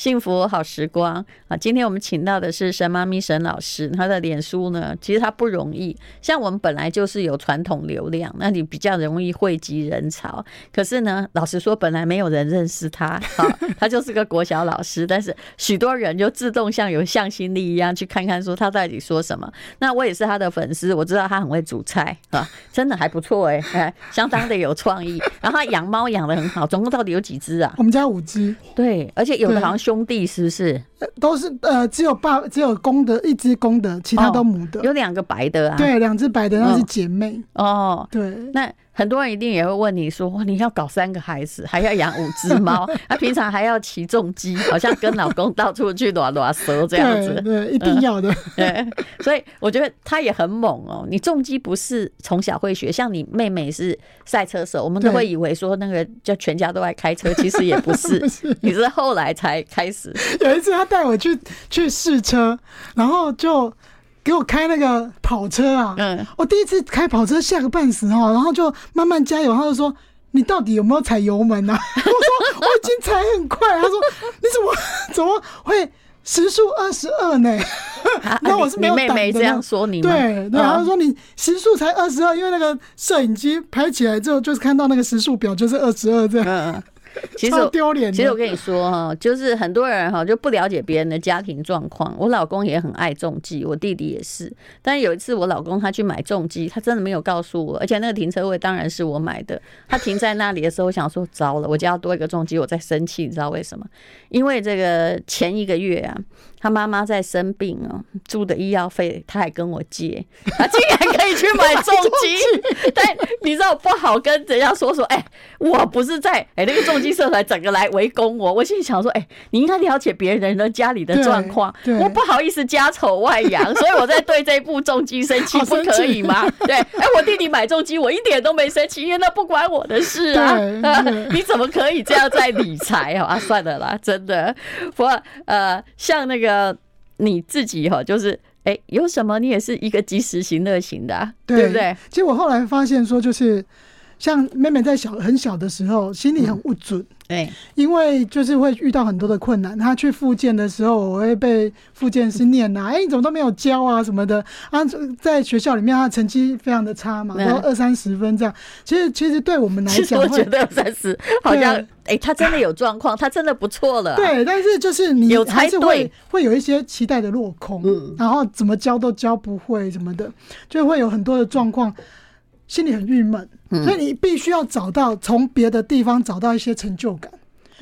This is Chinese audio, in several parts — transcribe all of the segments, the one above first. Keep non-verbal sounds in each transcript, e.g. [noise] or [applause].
幸福好时光啊！今天我们请到的是沈妈咪沈老师，她的脸书呢，其实她不容易。像我们本来就是有传统流量，那你比较容易汇集人潮。可是呢，老实说，本来没有人认识他，好，[laughs] 他就是个国小老师，但是许多人就自动像有向心力一样去看看说他到底说什么。那我也是他的粉丝，我知道他很会煮菜啊，真的还不错哎哎，相当的有创意。然后他养猫养得很好，总共到底有几只啊？我们家五只。对，而且有的好像。兄弟是不是？都是呃，只有爸只有公的，一只公的，其他都母的。哦、有两个白的啊？对，两只白的那是姐妹。哦，对，那。很多人一定也会问你说：“你要搞三个孩子，还要养五只猫，他 [laughs] 平常还要骑重机，好像跟老公到处去拉拉蛇这样子。”对，对，一定要的。对，所以我觉得他也很猛哦。你重机不是从小会学，像你妹妹是赛车手，我们都会以为说那个叫全家都爱开车，其实也不是，[laughs] 不是，你是后来才开始。有一次他带我去去试车，然后就。给我开那个跑车啊！嗯，我第一次开跑车吓个半死哦，然后就慢慢加油。他就说：“你到底有没有踩油门啊？” [laughs] 我说：“我已经踩很快。”他说：“你怎么怎么会时速二十二呢？” [laughs] 那我是没有胆的。你妹妹这样说你吗？对对，他说：“你时速才二十二，因为那个摄影机拍起来之后，就是看到那个时速表就是二十二这样。” [laughs] 其实丢脸。其实我跟你说哈，就是很多人哈就不了解别人的家庭状况。我老公也很爱重机，我弟弟也是。但有一次我老公他去买重机，他真的没有告诉我，而且那个停车位当然是我买的。他停在那里的时候，我想说糟了，我家要多一个重机，我在生气，你知道为什么？因为这个前一个月啊。他妈妈在生病啊，住的医药费他还跟我借，他竟然可以去买重机 [laughs] [laughs] 但你知道不好跟人家说说，哎、欸，我不是在哎、欸、那个重机社团整个来围攻我，我心里想说，哎、欸，你应该了解别人的家里的状况，我不好意思家丑外扬，所以我在对这部重机生气，不可以吗？[laughs] 对，哎、欸，我弟弟买重机，我一点都没生气，因为那不关我的事啊，[laughs] 你怎么可以这样在理财啊？[laughs] 算了啦，真的，不过呃，像那个。呃，你自己哈，就是哎、欸，有什么你也是一个及时行乐型的、啊，对，对不对？其实我后来发现说，就是像妹妹在小很小的时候，心里很不准。嗯对，因为就是会遇到很多的困难。她去复健的时候，我会被复健师念呐，哎，你怎么都没有教啊什么的啊？在学校里面，她成绩非常的差嘛，然后二三十分这样。其实，其实对我们来讲，我觉得二三十好像，哎，他真的有状况，他真的不错了。对，但是就是你还是会会有一些期待的落空，然后怎么教都教不会什么的，就会有很多的状况，心里很郁闷。所以你必须要找到从别的地方找到一些成就感。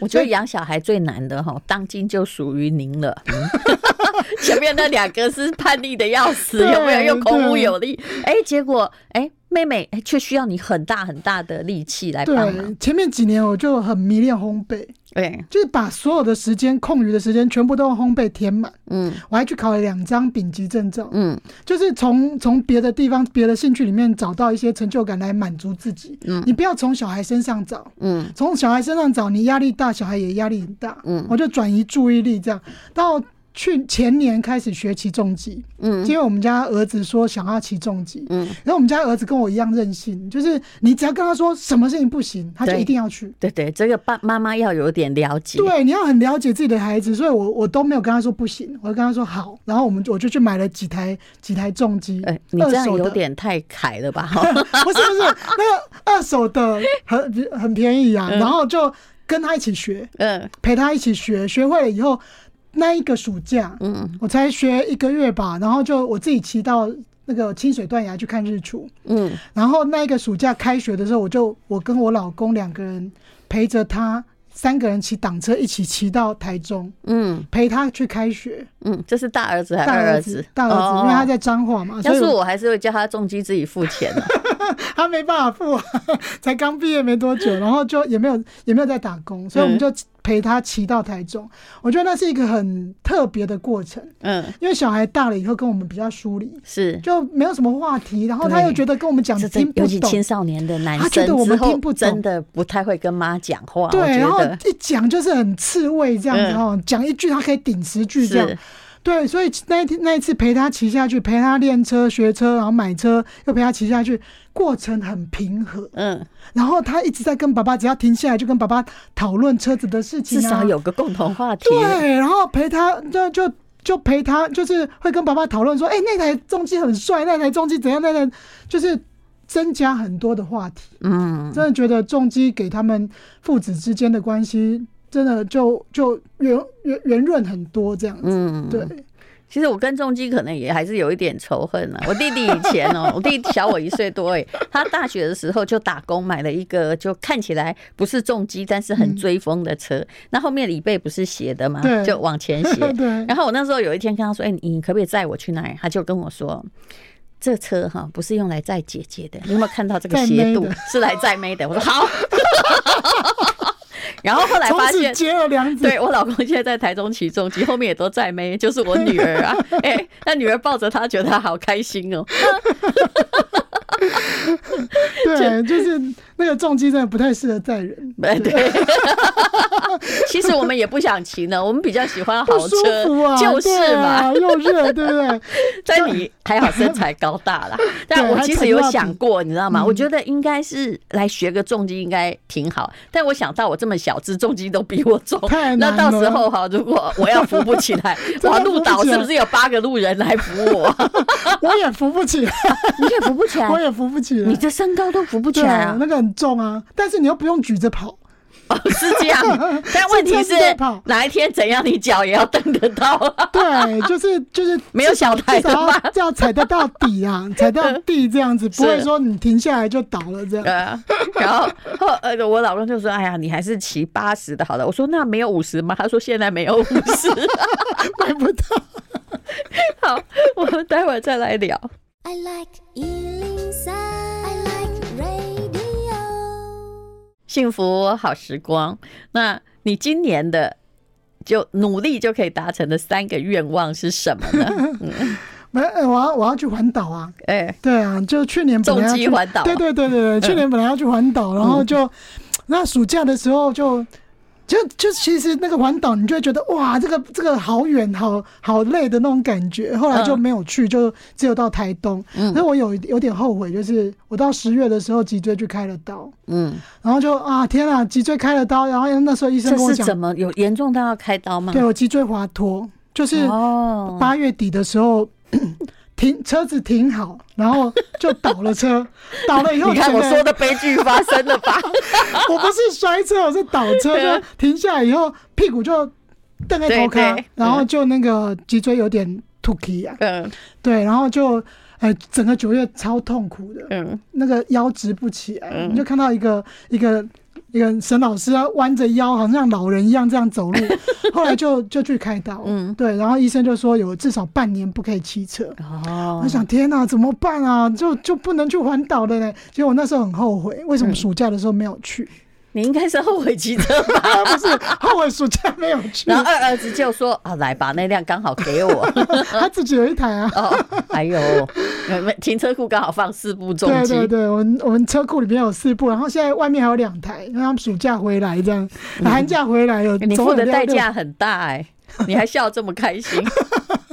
我觉得养小孩最难的哈，当今就属于您了。[laughs] [laughs] 前面那两个是叛逆的要死，有没有又孔武有力？哎，结果哎。妹妹却需要你很大很大的力气来帮前面几年我就很迷恋烘焙，对，就是把所有的时间空余的时间全部都用烘焙填满。嗯，我还去考了两张丙级证照。嗯，就是从从别的地方、别的兴趣里面找到一些成就感来满足自己。嗯，你不要从小孩身上找。嗯，从小孩身上找，你压力大，小孩也压力很大。嗯，我就转移注意力，这样到。去前年开始学骑重机，嗯，因为我们家儿子说想要骑重机，嗯，然后我们家儿子跟我一样任性，就是你只要跟他说什么事情不行，他就一定要去。对对，这个爸妈妈要有点了解，对，你要很了解自己的孩子，所以我我都没有跟他说不行，我就跟他说好，然后我们我就去买了几台几台重机，哎，你这样有点太凯了吧？[laughs] 不是不是，那个二手的很很便宜啊，然后就跟他一起学，嗯，陪他一起学，学会了以后。那一个暑假，嗯，我才学一个月吧，然后就我自己骑到那个清水断崖去看日出，嗯，然后那一个暑假开学的时候，我就我跟我老公两个人陪着他三个人骑挡车一起骑到台中，嗯，陪他去开学，嗯，这是大儿子还是二儿子？大儿子，因为他在彰化嘛。要是我还是会叫他重机自己付钱的，[laughs] 他没办法付，才刚毕业没多久，然后就也没有也没有在打工，所以我们就。陪他骑到台中，我觉得那是一个很特别的过程。嗯，因为小孩大了以后跟我们比较疏离，是。就没有什么话题，然后他又觉得跟我们讲的听不懂，尤其青少年的男生，他觉得我们听不懂，真的不太会跟妈讲话。对，然后一讲就是很刺猬这样子哦，讲一句他可以顶十句这样。对，所以那一天那一次陪他骑下去，陪他练车学车，然后买车，又陪他骑下去，过程很平和。嗯，然后他一直在跟爸爸，只要停下来就跟爸爸讨论车子的事情，啊，至少有个共同话题。对，然后陪他就就就陪他，就是会跟爸爸讨论说，哎，那台重机很帅，那台重机怎样？那台就是增加很多的话题。嗯，真的觉得重机给他们父子之间的关系。真的就就圆圆圆润很多这样子，嗯，对。其实我跟重机可能也还是有一点仇恨啊。[laughs] 我弟弟以前哦，我弟弟小我一岁多诶，[laughs] 他大学的时候就打工买了一个，就看起来不是重机，但是很追风的车。那后面椅背不是斜的吗？对，就往前斜。[laughs] 对。然后我那时候有一天跟他说：“哎，你可不可以载我去那里？”他就跟我说：“这车哈不是用来载姐姐的，你有没有看到这个斜度是来载妹的？”我说：“好。”然后后来发现，对我老公现在在台中起重机，后面也都在妹，就是我女儿啊。[laughs] 哎、欸，那女儿抱着他，觉得他好开心哦。[laughs] 对，就是那个重机真的不太适合载人。[laughs] 对，[laughs] 其实我们也不想骑呢，我们比较喜欢豪车，啊、就是嘛，又热，对不对？[laughs] 但你还好身材高大啦。但我其实有想过，你知道吗？我觉得应该是来学个重机应该挺好。但我想到我这么小只，重机都比我重，那到时候哈，如果我要扶不起来，我路倒是不是有八个路人来扶我？[laughs] 我也扶不起来，你也扶不起来，我也扶不起来。你这身高都扶不起来啊！那个很重啊，但是你又不用举着跑。哦，是这样，[laughs] 但问题是哪一天怎样，你脚也要蹬得到啊。对，就是就是 [laughs] 没有小台的嘛，这样踩得到底啊，踩到地这样子，不会说你停下来就倒了这样。然后呃，我老公就说：“哎呀，你还是骑八十的好了。”我说：“那没有五十吗？”他说：“现在没有五十，买不到。” [laughs] 好，我们待会儿再来聊。I like 幸福好时光，那你今年的就努力就可以达成的三个愿望是什么呢？[laughs] 没，我要我要去环岛啊！哎、欸，对啊，就去年本来要去环岛，对对对对对，去年本来要去环岛，然后就那暑假的时候就。就就其实那个环岛，你就会觉得哇，这个这个好远，好好累的那种感觉。后来就没有去，就只有到台东。嗯，那我有有点后悔，就是我到十月的时候脊椎去开了刀。嗯，然后就啊天啊，脊椎开了刀，然后那时候医生跟我讲，这是怎么有严重到要开刀吗？对，我脊椎滑脱，就是八月底的时候。停车子停好，然后就倒了车，[laughs] 倒了以后，你看我说的悲剧发生了吧？[laughs] 我不是摔车，我是倒车，就停下来以后屁股就蹬在头壳，然后就那个脊椎有点突起啊，嗯，对，然后就哎，整个九月超痛苦的，嗯，那个腰直不起来，你就看到一个一个。一个沈老师啊，弯着腰，好像老人一样这样走路。[laughs] 后来就就去开刀，嗯，对，然后医生就说有至少半年不可以骑车。哦，我想天哪，怎么办啊？就就不能去环岛的呢？结果我那时候很后悔，为什么暑假的时候没有去？你应该是后悔骑车吧？[laughs] 不是后悔暑假没有去。然后二儿子就说：“啊，来吧，那辆刚好给我。[laughs] ”他自己有一台啊。[laughs] 哦，还有，停车库刚好放四部重机。对对对，我们我们车库里面有四部，然后现在外面还有两台，因为他们暑假回来这样，寒假回来有。你付的代价很大哎，你还笑这么开心。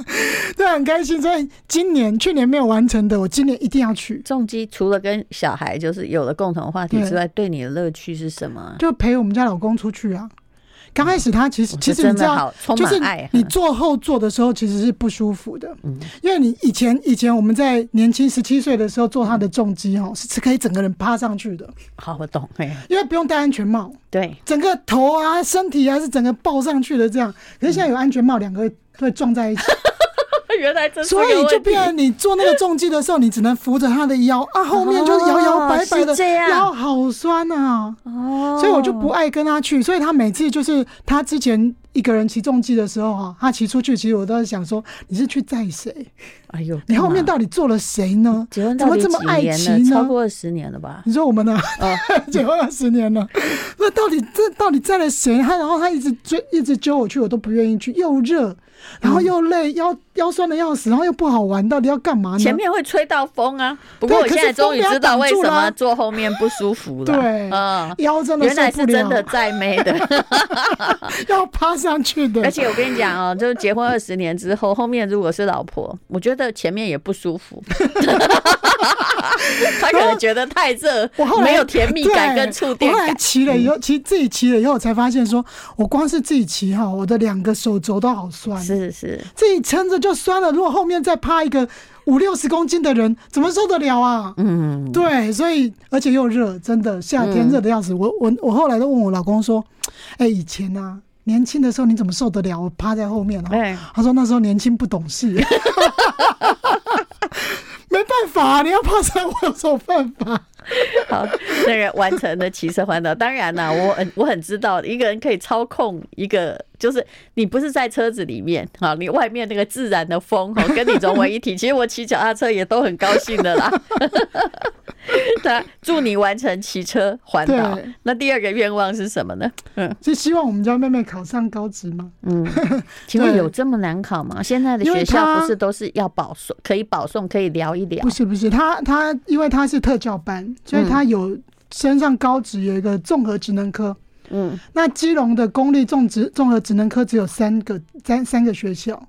[laughs] 对，很开心。所以今年、去年没有完成的，我今年一定要去。重机除了跟小孩就是有了共同话题之外，对，对你的乐趣是什么？就陪我们家老公出去啊。刚开始他其实、嗯、其实你知道，就是你坐后座的时候其实是不舒服的，嗯，因为你以前以前我们在年轻十七岁的时候坐他的重机哦，是是可以整个人趴上去的。好，我懂，因为不用戴安全帽，对，整个头啊、身体啊是整个抱上去的这样。可是现在有安全帽，两个会撞在一起。原来这所以就变成你做那个重机的时候，你只能扶着他的腰啊，后面就是摇摇摆摆的，腰好酸啊。哦，所以我就不爱跟他去。所以他每次就是他之前一个人骑重机的时候哈，他骑出去，其实我都在想说，你是去载谁？哎呦，你后面到底坐了谁呢？结婚怎么这么爱骑呢？超过二十年了吧？你说我们呢？哦，[laughs] 结婚二十年了，那到底这到底载了谁？他然后他一直追，一直揪我去，我都不愿意去，又热。然后又累，腰腰酸的要死，然后又不好玩，到底要干嘛呢？前面会吹到风啊，不过我现在终于知道为什么坐后面不舒服了。对，嗯，腰真的原来是真的在妹的，[laughs] 要趴上去的。而且我跟你讲哦，就是结婚二十年之后，后面如果是老婆，我觉得前面也不舒服。[laughs] 他可能觉得太热，我后来没有甜蜜感跟触电感。后来骑了以后，骑自己骑了以后，才发现说，我光是自己骑哈，我的两个手肘都好酸。是是，自己撑着就酸了，如果后面再趴一个五六十公斤的人，怎么受得了啊？嗯，对，所以而且又热，真的夏天热的要死。我我我后来都问我老公说，哎，以前呢，年轻的时候你怎么受得了？我趴在后面哦。他说那时候年轻不懂事。[laughs] 没办法，你要爬山，我有什么办法？[laughs] 好，那个完成了骑车环岛。当然啦，我很我很知道，一个人可以操控一个，就是你不是在车子里面啊，你外面那个自然的风哦，[laughs] 跟你融为一体。其实我骑脚踏车也都很高兴的啦。[laughs] 他祝你完成骑车环岛。那第二个愿望是什么呢？嗯，是希望我们家妹妹考上高职吗？嗯，[laughs] 请问有这么难考吗？现在的学校不是都是要保送，可以保送，可以聊一聊？不是不是，他他因为他是特教班，所以他有升上高职，有一个综合职能科。嗯，那基隆的公立种植综合职能科只有三个三三个学校，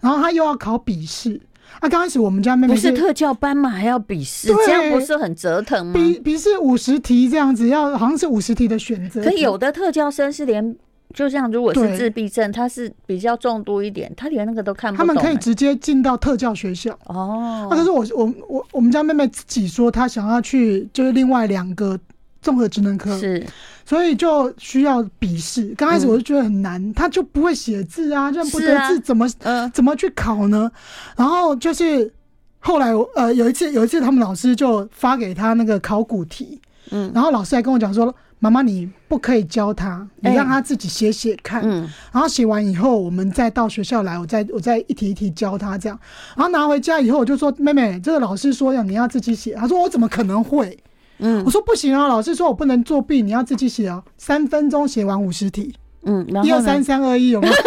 然后他又要考笔试。啊，刚开始我们家妹妹是，不是特教班嘛，还要笔试，这样不是很折腾吗？笔笔试五十题这样子，要好像是五十题的选择。可有的特教生是连，就像如果是自闭症，他是比较重度一点，他连那个都看不懂。他们可以直接进到特教学校哦。那可是我我我我们家妹妹自己说，她想要去就是另外两个综合职能科是。所以就需要笔试。刚开始我就觉得很难，嗯、他就不会写字啊，认不得字，怎么、啊、怎么去考呢？然后就是后来呃有一次有一次他们老师就发给他那个考古题，嗯，然后老师还跟我讲说，妈妈你不可以教他，你让他自己写写看，嗯，然后写完以后我们再到学校来，我再我再一题一题教他这样。然后拿回家以后我就说，妹妹，这个老师说要你要自己写，他说我怎么可能会？嗯，我说不行啊，老师说我不能作弊，你要自己写哦，三分钟写完五十题。嗯，一二三三二一，有没有？[laughs]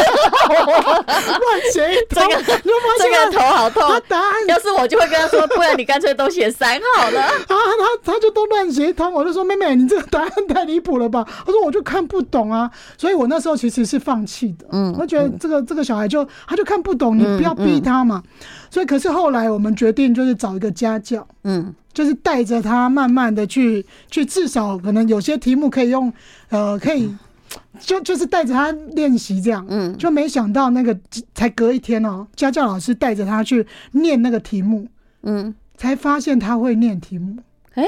乱写一通，这个这个头好痛。他答案要是我就会跟他说，不然你干脆都写三好了。[laughs] 啊，他他就都乱写一通，我就说妹妹，你这个答案太离谱了吧？他说我就看不懂啊，所以我那时候其实是放弃的。嗯，我觉得这个这个小孩就他就看不懂，你不要逼他嘛。所以可是后来我们决定就是找一个家教，嗯，就是带着他慢慢的去去，至少可能有些题目可以用，呃，可以。就就是带着他练习这样，嗯，就没想到那个才隔一天哦，家教老师带着他去念那个题目，嗯，才发现他会念题目，哎，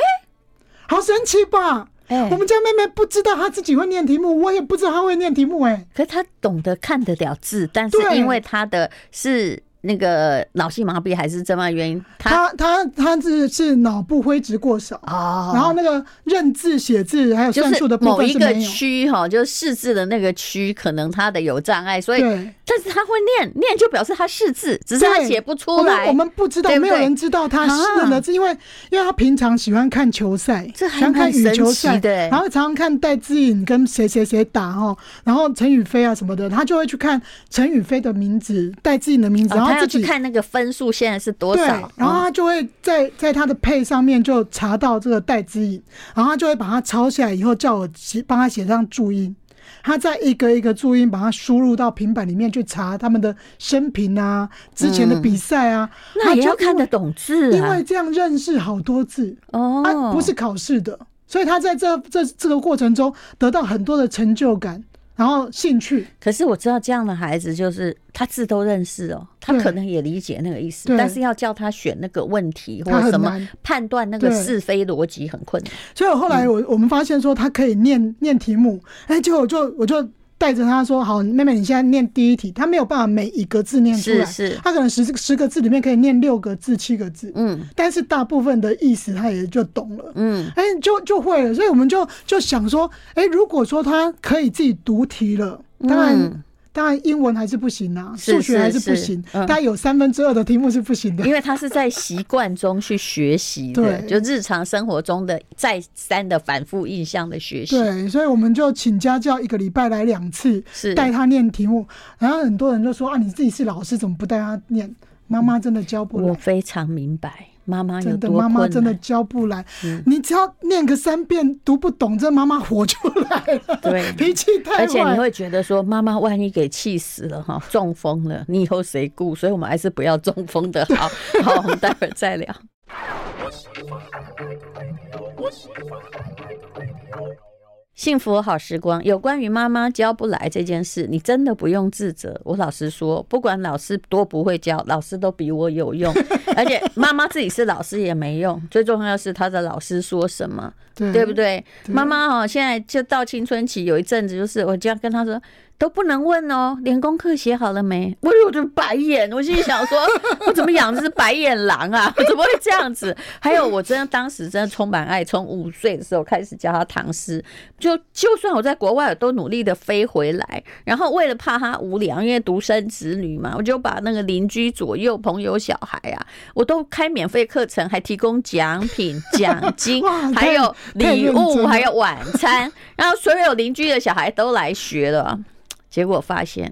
好神奇吧？哎，我们家妹妹不知道她自己会念题目，我也不知道她会念题目，哎，可是她懂得看得了字，但是因为她的是。那个脑性麻痹还是什么原因？他他他是是脑部灰质过少哦，然后那个认字写字还有算数的。某一个区哈，就是识字的那个区，可能他的有障碍，所以但是他会念念，就表示他识字，只是他写不出来。我们不知道，没有人知道他认的字，因为因为他平常喜欢看球赛，喜欢看羽球赛，然后常常看戴志颖跟谁谁谁打哦，然后陈宇飞啊什么的，他就会去看陈宇飞的名字、戴志颖的名字，然后。要去看那个分数现在是多少，然后他就会在在他的配上面就查到这个戴之颖，然后他就会把它抄下来，以后叫我写帮他写上注音，他再一个一个注音把它输入到平板里面去查他们的生平啊，之前的比赛啊，嗯、那也要看得懂字，因为这样认识好多字哦，他不是考试的，所以他在这这这个过程中得到很多的成就感。然后兴趣，可是我知道这样的孩子就是他字都认识哦，他可能也理解那个意思，但是要叫他选那个问题或者什么判断那个是非逻辑很困难。所以后来我我们发现说他可以念念题目，哎，结果我就我就带着他说：“好，妹妹，你现在念第一题。”他没有办法每一个字念出来，是是，他可能十十个字里面可以念六个字、七个字，嗯，但是大部分的意思他也就懂了，嗯，哎，就就会了。所以我们就就想说，哎，如果说他可以自己读题了，当然。嗯当然，英文还是不行啊，数学还是不行。大概有三分之二的题目是不行的，因为他是在习惯中去学习的，就日常生活中的再三的反复印象的学习。对，所以我们就请家教一个礼拜来两次，带他念题目。然后很多人就说啊，你自己是老师，怎么不带他念？妈妈真的教不了。我非常明白。妈妈真的，妈妈真的教不来。嗯、你只要念个三遍，读不懂，这妈妈火就来了。对，[laughs] 脾气太坏。而且你会觉得说，妈妈万一给气死了哈，[laughs] 中风了，你以后谁顾？所以我们还是不要中风的好。[laughs] 好，我们待会儿再聊。幸福好时光，有关于妈妈教不来这件事，你真的不用自责。我老实说，不管老师多不会教，老师都比我有用。[laughs] 而且妈妈自己是老师也没用，最重要是她的老师说什么，对，对不对？妈妈哦，现在就到青春期，有一阵子就是我这样跟她说。都不能问哦，连功课写好了没？我有点白眼，我心里想说，[laughs] 我怎么养的是白眼狼啊？我怎么会这样子？还有，我真的当时真的充满爱，从五岁的时候开始教他唐诗，就就算我在国外，我都努力的飞回来。然后为了怕他无聊，因为独生子女嘛，我就把那个邻居左右朋友小孩啊，我都开免费课程，还提供奖品、奖金，[laughs] 还有礼物，还有晚餐，然后所有邻居的小孩都来学了。结果发现，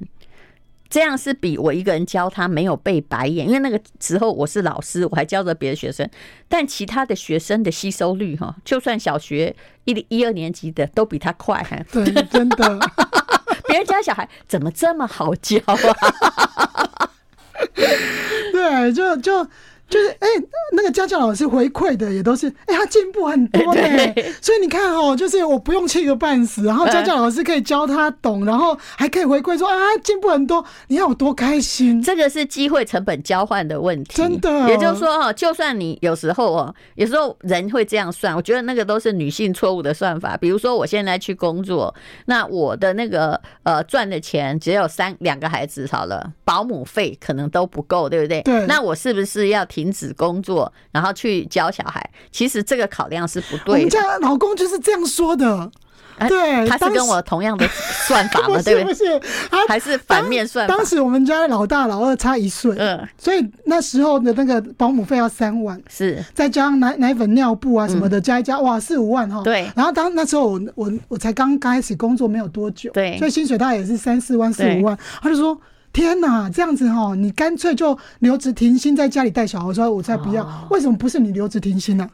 这样是比我一个人教他没有被白眼，因为那个时候我是老师，我还教着别的学生，但其他的学生的吸收率哈，就算小学一一二年级的都比他快。[laughs] 对，真的，[laughs] 别人家小孩怎么这么好教啊？[laughs] 对，就就。就是哎、欸，那个家教老师回馈的也都是哎、欸，他进步很多哎，所以你看哦，就是我不用气个半死，然后家教老师可以教他懂，然后还可以回馈说啊，进步很多，你看我多开心。这个是机会成本交换的问题，真的。也就是说哦，就算你有时候哦，有时候人会这样算，我觉得那个都是女性错误的算法。比如说我现在去工作，那我的那个呃赚的钱只有三两个孩子好了，保姆费可能都不够，对不对？对。那我是不是要提？停止工作，然后去教小孩，其实这个考量是不对的。我们家老公就是这样说的，对，他是跟我同样的算法嘛，[laughs] 对不对？还是反面算法。当时我们家老大老二差一岁，嗯，所以那时候的那个保姆费要三万，是再加上奶奶粉、尿布啊什么的，加一加，哇，四五万哈。对。然后当那时候我我我才刚开始工作没有多久，对，所以薪水大概也是三四万、四五万，他就说。天哪，这样子哈，你干脆就留职停薪，在家里带小孩。我说我才不要，为什么不是你留职停薪呢？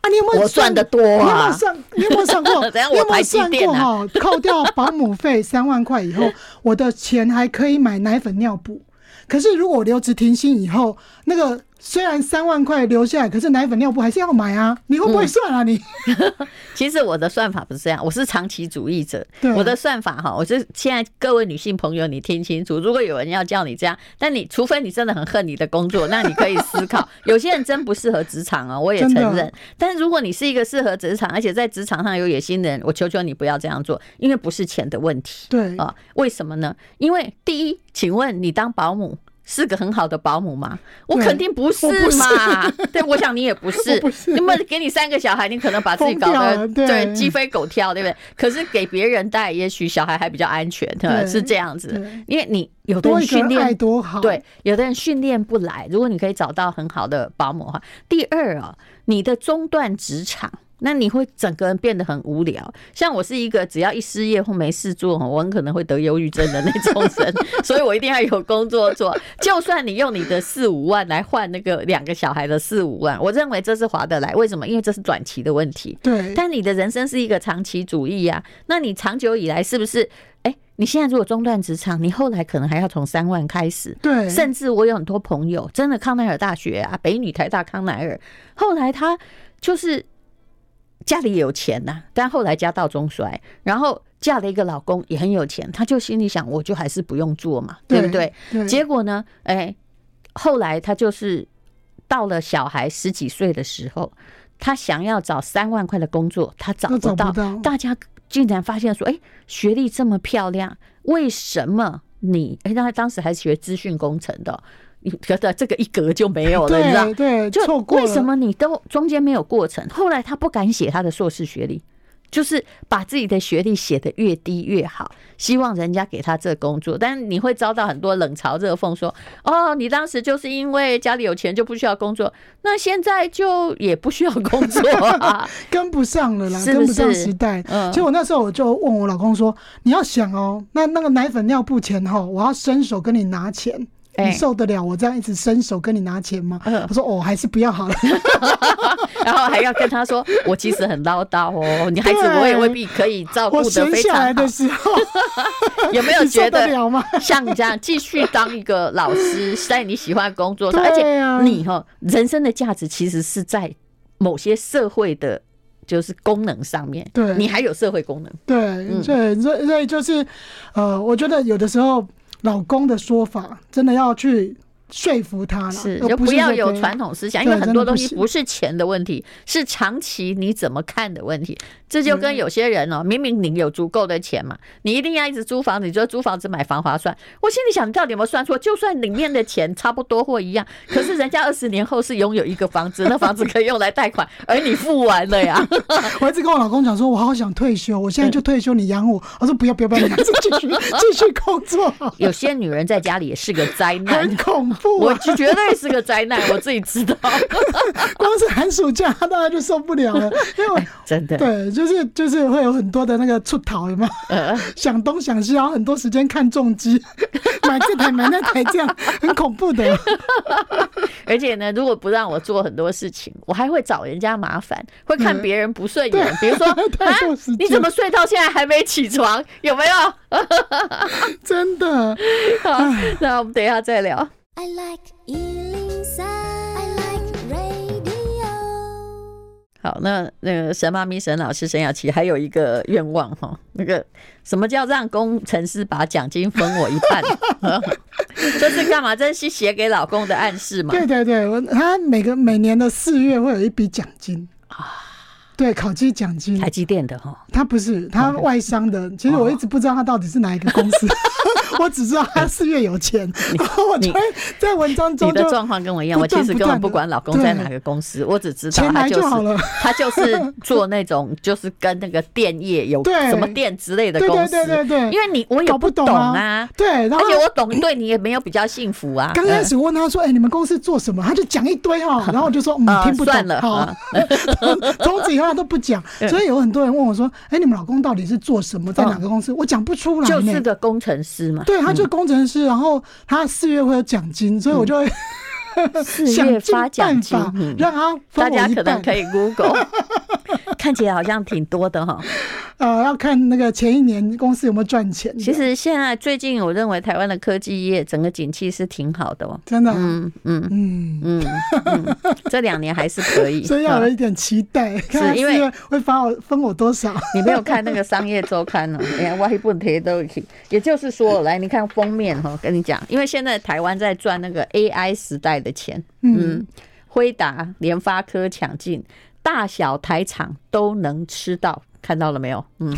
啊，你有没有算的多啊？你有没有算？你有没有算过？[laughs] 你有没有算过哈？扣掉保姆费 [laughs] 三万块以后，我的钱还可以买奶粉尿布。可是如果我留职停薪以后，那个。虽然三万块留下来，可是奶粉尿布还是要买啊！你会不会算啊？你、嗯、[laughs] 其实我的算法不是这样，我是长期主义者。对我的算法哈，我是现在各位女性朋友，你听清楚。如果有人要叫你这样，但你除非你真的很恨你的工作，那你可以思考。[laughs] 有些人真不适合职场啊，我也承认。但如果你是一个适合职场，而且在职场上有野心的人，我求求你不要这样做，因为不是钱的问题。对啊，为什么呢？因为第一，请问你当保姆。是个很好的保姆吗？我肯定不是嘛。[laughs] 对，我想你也不是。那么给你三个小孩，你可能把自己搞得对鸡飞狗跳，对不对？可是给别人带，也许小孩还比较安全，对是这样子。因为你有的人训练多好，对，有的人训练不来。如果你可以找到很好的保姆的话，第二啊，你的中断职场。那你会整个人变得很无聊，像我是一个只要一失业或没事做，我很可能会得忧郁症的那种人，[laughs] 所以我一定要有工作做。就算你用你的四五万来换那个两个小孩的四五万，我认为这是划得来。为什么？因为这是短期的问题。对。但你的人生是一个长期主义呀，那你长久以来是不是？哎，你现在如果中断职场，你后来可能还要从三万开始。对。甚至我有很多朋友，真的康奈尔大学啊，北女、台大、康奈尔，后来他就是。家里有钱呐，但后来家道中衰，然后嫁了一个老公也很有钱，她就心里想，我就还是不用做嘛，对不对？对。结果呢，哎，后来他就是到了小孩十几岁的时候，她想要找三万块的工作，她找不到，大家。竟然发现说，哎，学历这么漂亮，为什么你？哎，他当时还学资讯工程的，你觉得这个一格就没有了，对你知道？对，就为什么你都中间没有过程？后来他不敢写他的硕士学历。就是把自己的学历写得越低越好，希望人家给他这个工作，但是你会遭到很多冷嘲热讽，说：“哦，你当时就是因为家里有钱就不需要工作，那现在就也不需要工作啊，[laughs] 跟不上了啦，是是跟不上时代。”嗯，结果那时候我就问我老公说：“你要想哦，那那个奶粉尿布钱哈，我要伸手跟你拿钱。”你受得了我这样一直伸手跟你拿钱吗？欸、我说哦，还是不要好了。[laughs] 然后还要跟他说，[laughs] 我其实很唠叨哦，你孩子我也未必可以照顾得非常好。的时候有没有觉得像你这样继续当一个老师，在你喜欢的工作上，而且你哈人生的价值其实是在某些社会的，就是功能上面。对，你还有社会功能。对，对，所以所以就是呃，我觉得有的时候。老公的说法真的要去说服他了，是就不要有传统思想，因为很多东西不是钱的问题，是长期你怎么看的问题。这就跟有些人哦，明明你有足够的钱嘛，你一定要一直租房子，你觉得租房子买房划算？我心里想，你到底有没有算错？就算里面的钱差不多或一样，[laughs] 可是人家二十年后是拥有一个房子，那房子可以用来贷款，而你付完了呀。[laughs] 我一直跟我老公讲说，我好想退休，我现在就退休，你养我。他说不要不要不要，你还是继续 [laughs] 继续工作。有些女人在家里也是个灾难，很恐怖。我绝对是个灾难，我自己知道。光是寒暑假，大家就受不了了，因为真的对，就是就是会。有很多的那个出逃，有没有？呃、[laughs] 想东想西，然后很多时间看重机，[laughs] 买这台买那台，这样 [laughs] 很恐怖的。而且呢，如果不让我做很多事情，我还会找人家麻烦，会看别人不顺眼。嗯、比如说，啊，你怎么睡到现在还没起床？有没有？真的。好，那我们等一下再聊。I like 好，那那个神妈咪沈老师沈雅琪还有一个愿望哈，那个什么叫让工程师把奖金分我一半？[laughs] 这是干嘛？这是写给老公的暗示吗？对对对，我他每个每年的四月会有一笔奖金啊。对，烤鸡奖金，台积电的哈，他不是，他外商的。其实我一直不知道他到底是哪一个公司，[laughs] 我只知道他四月有钱。[laughs] 我在在文章中，你的状况跟我一样，我其实根本不管老公在哪个公司，我只知道他就是他就是做那种 [laughs] 就是跟那个电业有什么电之类的公司。对对对，因为你我也不懂啊，对，而且我懂，对你也没有比较幸福啊。刚开始问他说：“哎，你们公司做什么？”他就讲一堆哈，然后我就说：“嗯，听不懂了。”好，从此以后。话都不讲，所以有很多人问我说：“哎，你们老公到底是做什么，在哪个公司？”我讲不出来，就是个工程师嘛。对，他就是工程师，然后他四月会有奖金，所以我就会四月发奖金，[laughs] 让他大家可能可以 Google，看起来好像挺多的哈。[laughs] 呃，要看那个前一年公司有没有赚钱。其实现在最近，我认为台湾的科技业整个景气是挺好的哦，真的。嗯嗯嗯嗯，[laughs] 这两年还是可以，[laughs] 所以要有一点期待。是因为会发我分我多少？你没有看那个商业周刊呢？哎呀，我一不贴都去。也就是说，来你看封面哈，跟你讲，因为现在台湾在赚那个 AI 时代的钱。嗯，辉达、联发科抢进，大小台厂都能吃到。看到了没有？嗯，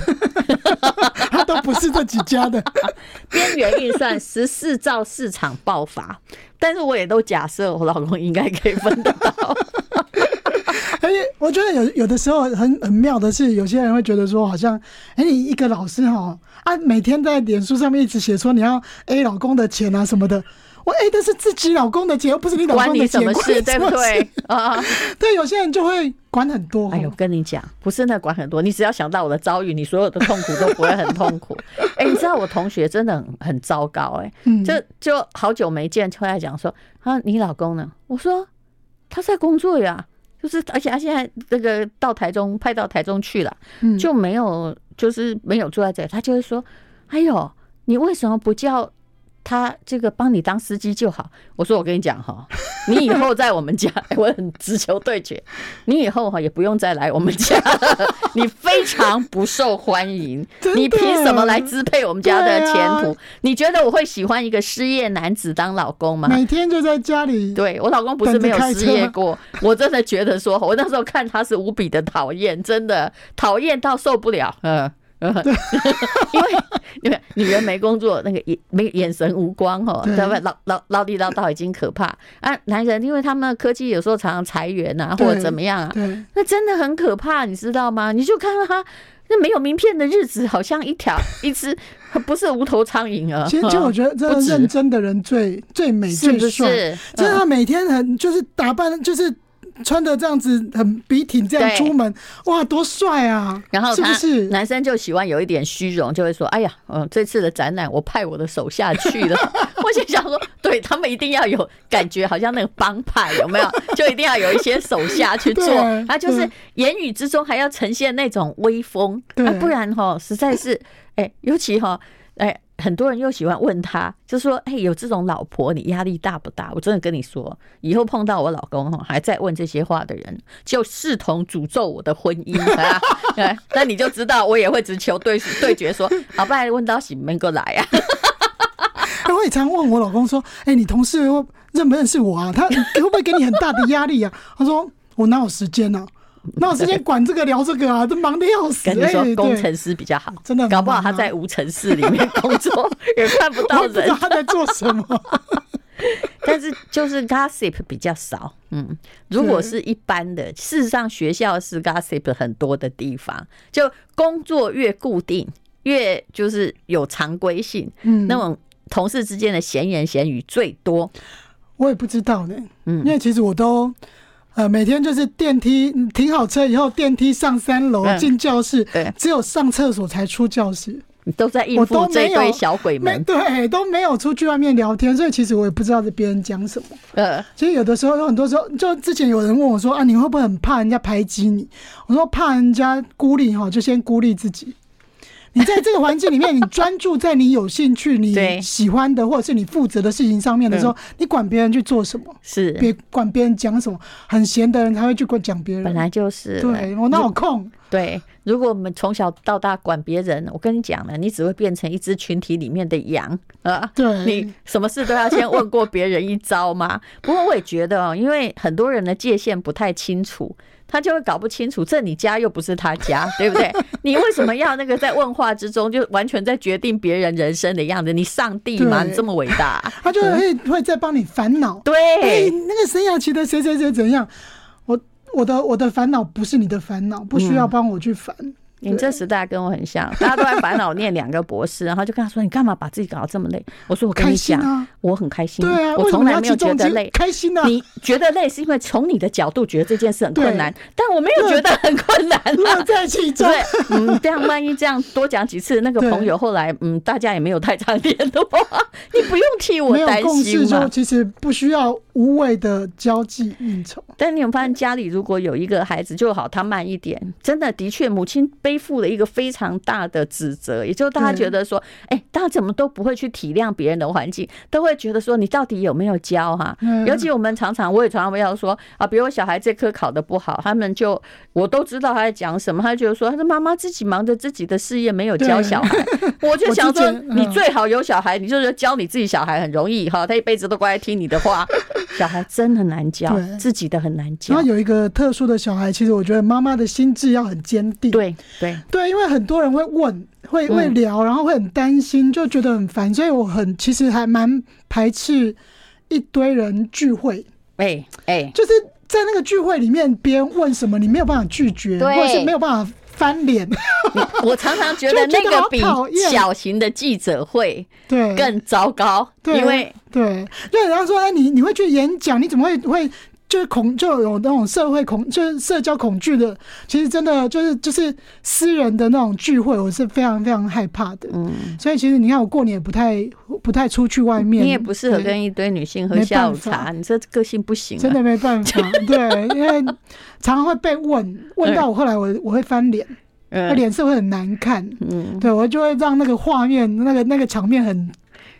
[laughs] 他都不是这几家的。[laughs] 边缘运算十四兆市场爆发，但是我也都假设我老公应该可以分得到。而且我觉得有有的时候很很妙的是，有些人会觉得说，好像哎，你一个老师哈啊，每天在脸书上面一直写说你要 A 老公的钱啊什么的。我 A 的是自己老公的钱，又不是你老公的钱，关你什么事？对不对？[laughs] 啊，对，有些人就会管很多。哎呦，跟你讲，不是那管很多，你只要想到我的遭遇，你所有的痛苦都不会很痛苦。[laughs] 哎、欸，你知道我同学真的很很糟糕、欸，哎，就就好久没见，出来讲说啊，你老公呢？我说他在工作呀，就是而且他现在这个到台中派到台中去了，就没有就是没有住在这里，他就会说，哎呦，你为什么不叫？他这个帮你当司机就好。我说我跟你讲哈，[laughs] 你以后在我们家，[laughs] 我很直球对决，你以后哈也不用再来我们家了，[laughs] 你非常不受欢迎，你凭什么来支配我们家的前途？你觉得我会喜欢一个失业男子当老公吗？每天就在家里。对，我老公不是没有失业过，我真的觉得说，我那时候看他是无比的讨厌，真的讨厌到受不了。嗯。[laughs] 因为因为女人没工作，那个眼没眼神无光哦，对不对？唠唠唠地唠叨已经可怕啊！男人因为他们的科技有时候常常裁员啊，或者怎么样啊，那真的很可怕，你知道吗？你就看到他那没有名片的日子，好像一条一只不是无头苍蝇啊！其实，就我觉得 [laughs] 这认真的人最最美最帅，真的每天很就是打扮就是。穿的这样子很笔挺，这样出门，哇，多帅啊！然后是不是男生就喜欢有一点虚荣，就会说：“哎呀，嗯，这次的展览我派我的手下去了。[laughs] ”我就想说，对他们一定要有感觉，好像那个帮派有没有？[laughs] 就一定要有一些手下去做，他就是言语之中还要呈现那种威风，啊，不然哈，实在是，哎，尤其哈，哎。很多人又喜欢问他，就说：“哎，有这种老婆，你压力大不大？”我真的跟你说，以后碰到我老公哈，还在问这些话的人，就视同诅咒我的婚姻 [laughs] 啊！那你就知道，我也会直球对对决，说：“好，不然问到喜没过来啊！[laughs] ”我也常问我老公说：“哎，你同事认不认识我啊？他会不会给你很大的压力啊？”他说：“我哪有时间呢？” [laughs] 那我时间管这个聊这个啊，都忙得要死。跟你说，工程师比较好，真的，搞不好他在无尘室里面工作，也看不到人，他在做什么。[laughs] 但是就是 gossip 比较少，嗯，如果是一般的，事实上学校是 gossip 很多的地方，就工作越固定，越就是有常规性，嗯，那种同事之间的闲言闲语最多。我也不知道呢，嗯，因为其实我都。呃，每天就是电梯停好车以后，电梯上三楼进教室，对，只有上厕所才出教室。都在应付这堆小鬼们，对，都没有出去外面聊天，所以其实我也不知道这别人讲什么。呃，其实有的时候，有很多时候，就之前有人问我说啊，你会不会很怕人家排挤你？我说怕人家孤立哈，就先孤立自己。你在这个环境里面，你专注在你有兴趣、你喜欢的，或者是你负责的事情上面的时候，你管别人去做什么？是别管别人讲什么？很闲的人才会去管讲别人。本来就是，对我哪有空？对，如果我们从小到大管别人，我跟你讲了，你只会变成一只群体里面的羊啊。对，你什么事都要先问过别人一招吗？[laughs] 不过我也觉得哦，因为很多人的界限不太清楚。他就会搞不清楚，这你家又不是他家，[laughs] 对不对？你为什么要那个在问话之中就完全在决定别人人生的样子？你上帝吗？你这么伟大？[laughs] 他就会会在帮你烦恼。对，哎，那个沈雅琪的谁谁谁怎样？我我的我的烦恼不是你的烦恼，不需要帮我去烦。你这时代跟我很像，大家都在烦恼念两个博士，然后就跟他说：“你干嘛把自己搞得这么累？”我说：“我跟你讲，我很开心。对啊，我从来没有觉得累，开心啊！你觉得累是因为从你的角度觉得这件事很困难，但我没有觉得很困难。乐在其中。对，嗯，这样万一这样多讲几次，那个朋友后来嗯，大家也没有太长联络，你不用替我担心嘛。其实不需要无谓的交际应酬。但你有发现家里如果有一个孩子就好，他慢一点，真的的确母亲。背负了一个非常大的指责，也就是大家觉得说，哎，大家怎么都不会去体谅别人的环境，都会觉得说你到底有没有教哈？尤其我们常常，我也常常会要说啊，比如我小孩这科考得不好，他们就我都知道他在讲什么，他就说他说妈妈自己忙着自己的事业，没有教小孩。[laughs] 我就想说，你最好有小孩，你就是教你自己小孩很容易哈，他一辈子都乖听你的话。小孩真的难教，自己的很难教。然后有一个特殊的小孩，其实我觉得妈妈的心智要很坚定。对。对对，因为很多人会问，会会聊，然后会很担心，就觉得很烦，所以我很其实还蛮排斥一堆人聚会。哎哎，就是在那个聚会里面，别人问什么，你没有办法拒绝，或者是没有办法翻脸。[laughs] 我常常觉得那个比小型的记者会对更糟糕，因为对，因为人家说哎，你你会去演讲，你怎么会会？就是恐就有那种社会恐，就是社交恐惧的。其实真的就是就是私人的那种聚会，我是非常非常害怕的。嗯，所以其实你看，我过年也不太不太出去外面。你也不适合跟一堆女性喝下午茶，你这个性不行。真的没办法，[laughs] 对，因为常常会被问，问到我后来我我会翻脸，那脸色会很难看。嗯，对我就会让那个画面，那个那个场面很。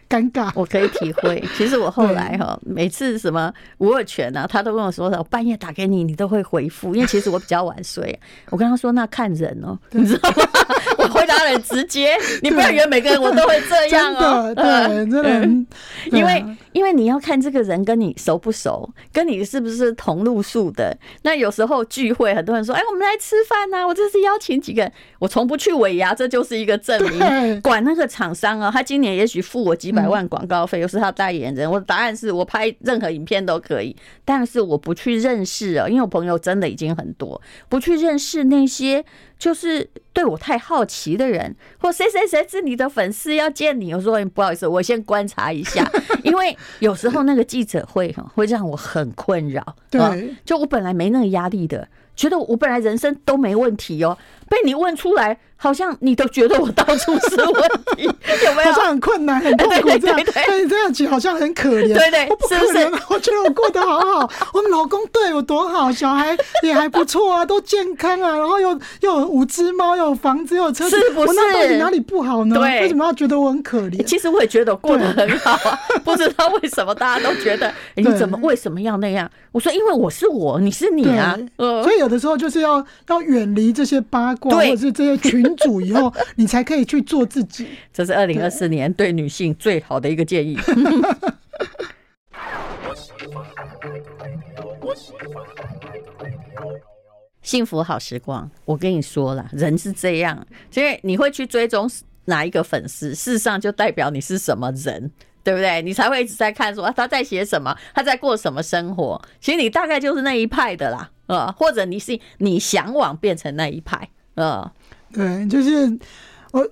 尴尬。我可以体会。[laughs] 其实我后来哈，每次什么吴尔全啊，他都跟我说半夜打给你，你都会回复。因为其实我比较晚睡，我跟他说那看人哦，你知道吗？[laughs] 我回答很直接，你不要以为每个人我都会这样哦。[laughs] 对，真的，因为因为你要看这个人跟你熟不熟，跟你是不是同路数的。那有时候聚会，很多人说，哎，我们来吃饭呐，我这是邀请几个人，我从不去尾牙，这就是一个证明。管那个厂商啊，他今年也许付我几百万广告费，又是他代言人。我的答案是我拍任何影片都可以，但是我不去认识啊，因为我朋友真的已经很多，不去认识那些就是对我太好奇的人，或谁谁谁是你的粉丝要见你，我说不好意思，我先观察一下，[laughs] 因为有时候那个记者会哈会让我很困扰。对，就我本来没那个压力的，觉得我本来人生都没问题哦。被你问出来，好像你都觉得我到处是问题，[laughs] 有没有？好像很困难、很痛苦 [laughs] 这样。对，这样子好像很可怜。对对，我不可怜，[laughs] 我觉得我过得好好，我们老公对我多好，小孩也还不错啊，都健康啊，然后又又有五只猫，又有房子，又有车子，是不是？我那到底哪里不好呢？对，为什么要觉得我很可怜？其实我也觉得我过得很好啊，不知道为什么大家都觉得你怎么为什么要那样？我说因为我是我，你是你啊。所以有的时候就是要要远离这些八。对，或者是这些群主以后，[laughs] 你才可以去做自己。这是二零二四年对女性最好的一个建议。[laughs] 幸福好时光，我跟你说了，人是这样，所以你会去追踪哪一个粉丝，事实上就代表你是什么人，对不对？你才会一直在看说他在写什么，他在过什么生活。其实你大概就是那一派的啦，呃，或者你是你向往变成那一派。呃，对，就是我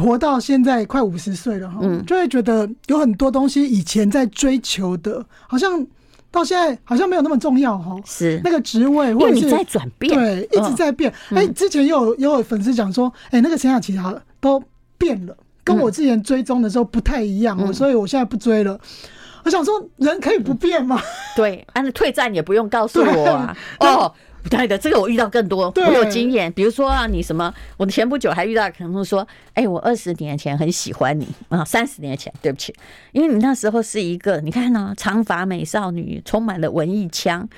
活到现在快五十岁了哈，嗯，就会觉得有很多东西以前在追求的，好像到现在好像没有那么重要哈。是那个职位，或者是在转变，对，一直在变。哎、嗯，之前又有又有粉丝讲说，哎，那个陈雅琪好了，都变了，跟我之前追踪的时候不太一样，嗯，所以我现在不追了。我想说，人可以不变吗？对，按、啊、退战也不用告诉我啊。[laughs] 哦。不对的，这个我遇到更多，我有经验。比如说啊，你什么？我前不久还遇到，可能说，哎，我二十年前很喜欢你啊，三十年前，对不起，因为你那时候是一个，你看呢，长发美少女，充满了文艺腔。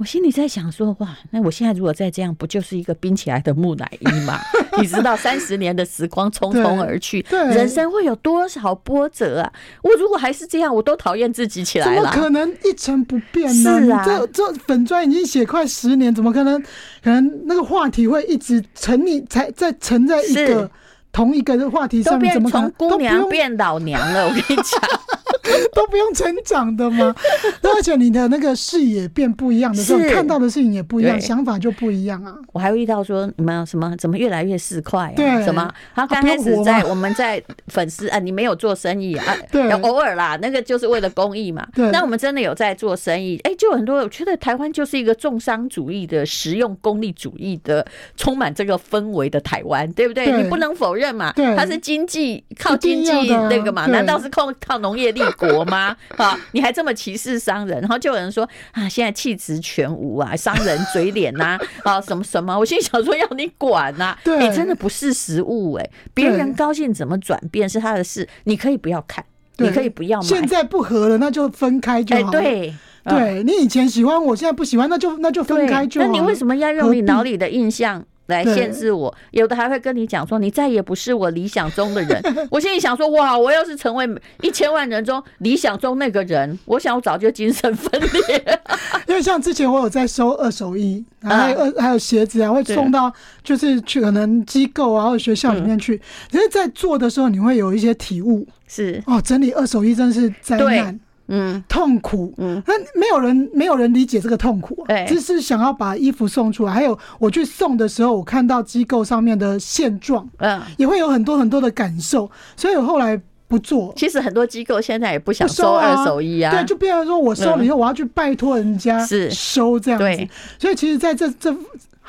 我心里在想说，哇，那我现在如果再这样，不就是一个冰起来的木乃伊吗？[laughs] 你知道，三十年的时光匆匆而去，人生会有多少波折啊？我如果还是这样，我都讨厌自己起来了。怎么可能一成不变呢？[laughs] 是啊，这这粉砖已经写快十年，怎么可能？可能那个话题会一直沉溺，才在沉在一个同一个话题上面，怎么从姑娘变老娘了？我跟你讲。[laughs] [laughs] 都不用成长的吗？而且你的那个视野变不一样的时候，看到的事情也不一样，想法就不一样啊。我还会遇到说你们什么怎么越来越市侩啊？对，什么？他刚开始在我们在粉丝啊，你没有做生意啊？[laughs] 对，偶尔啦，那个就是为了公益嘛。对，那我们真的有在做生意。哎，就很多，我觉得台湾就是一个重商主义的实用功利主义的，充满这个氛围的台湾，对不对？你不能否认嘛。对，它是经济靠经济那个嘛？难道是靠靠农业立国吗？[laughs] 好，你还这么歧视商人，然后就有人说啊，现在气质全无啊，商人嘴脸呐，[laughs] 啊什么什么，我心里想说要你管呐，对，你真的不识时务哎，别人高兴怎么转变是他的事，你可以不要看，你可以不要买，现在不合了那就分开就好，对，对你以前喜欢我现在不喜欢，那就那就分开就好，那你为什么要用你脑里的印象？来限制我，有的还会跟你讲说，你再也不是我理想中的人。我心里想说，哇，我要是成为一千万人中理想中那个人，我想我早就精神分裂。[laughs] 因为像之前我有在收二手衣，还有二还有鞋子啊，会送到就是去可能机构啊或者学校里面去。因为在做的时候，你会有一些体悟，是哦，整理二手衣真是灾难。嗯，痛苦，嗯，那没有人没有人理解这个痛苦，哎，只是想要把衣服送出来。还有我去送的时候，我看到机构上面的现状，嗯，也会有很多很多的感受，所以我后来不做。其实很多机构现在也不想收二手衣啊，对，就变成说我收了以后，我要去拜托人家是。收这样子。所以其实在这这。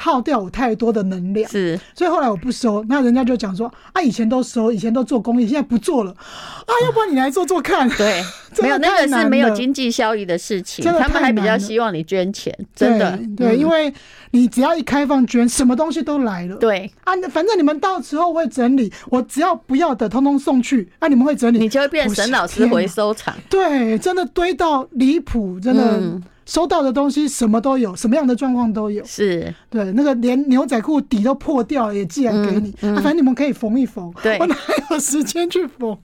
耗掉我太多的能量。是，所以后来我不收，那人家就讲说啊，以前都收，以前都做公益，现在不做了啊，要不然你来做做看。对，[laughs] 没有那个是没有经济效益的事情，他们还比较希望你捐钱，真的。对，对，因为你只要一开放捐，什么东西都来了。对啊，反正你们到时候会整理，我只要不要的，通通送去啊，你们会整理，你就会变沈老师回收场。对，真的堆到离谱，真的。嗯收到的东西什么都有，什么样的状况都有。是对，那个连牛仔裤底都破掉了也寄来给你，嗯嗯啊，反正你们可以缝一缝。对，我哪有时间去缝？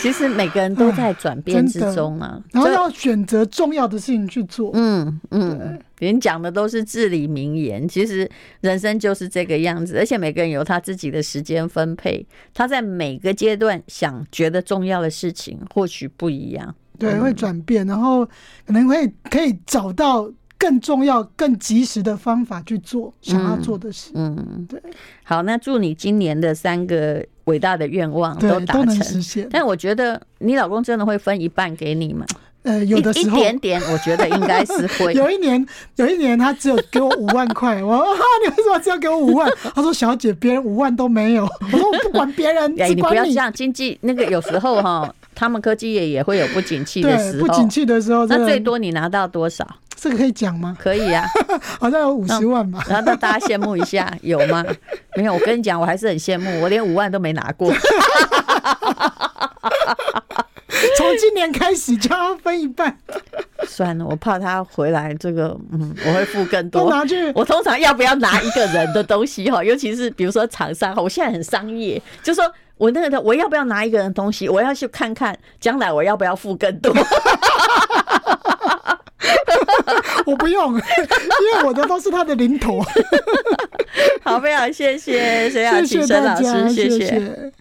其实每个人都在转变之中啊，然后要选择重要的事情去做。嗯嗯，别人讲的都是至理名言，其实人生就是这个样子，而且每个人有他自己的时间分配，他在每个阶段想觉得重要的事情或许不一样。对，会转变，然后可能会可以找到更重要、更及时的方法去做想要做的事。嗯，嗯对。好，那祝你今年的三个伟大的愿望都达成。但我觉得你老公真的会分一半给你吗？呃，有的时候一点点，我觉得应该是会。[laughs] 有一年，有一年他只有给我五万块，[laughs] 我说哈，你为什么只要给我五万？他说小姐，别人五万都没有。我说我不管别人，[laughs] 哎，你不要这样，经济那个有时候哈。他们科技业也会有不景气的时候，不景气的时候，那最多你拿到多少？这个可以讲吗？可以啊，[laughs] 好像有五十万吧。然后让大家羡慕一下，[laughs] 有吗？没有，我跟你讲，我还是很羡慕，我连五万都没拿过。[laughs] [laughs] 从今年开始就要分一半。算了，我怕他回来，这个嗯，我会付更多。拿去。我通常要不要拿一个人的东西哈？尤其是比如说厂商哈，我现在很商业，就说。我那个的，我要不要拿一个人东西？我要去看看将来我要不要付更多。[laughs] 我不用，因为我的都是他的零头。[laughs] 好，非常谢谢沈雅琪沈老师，谢谢。谢谢。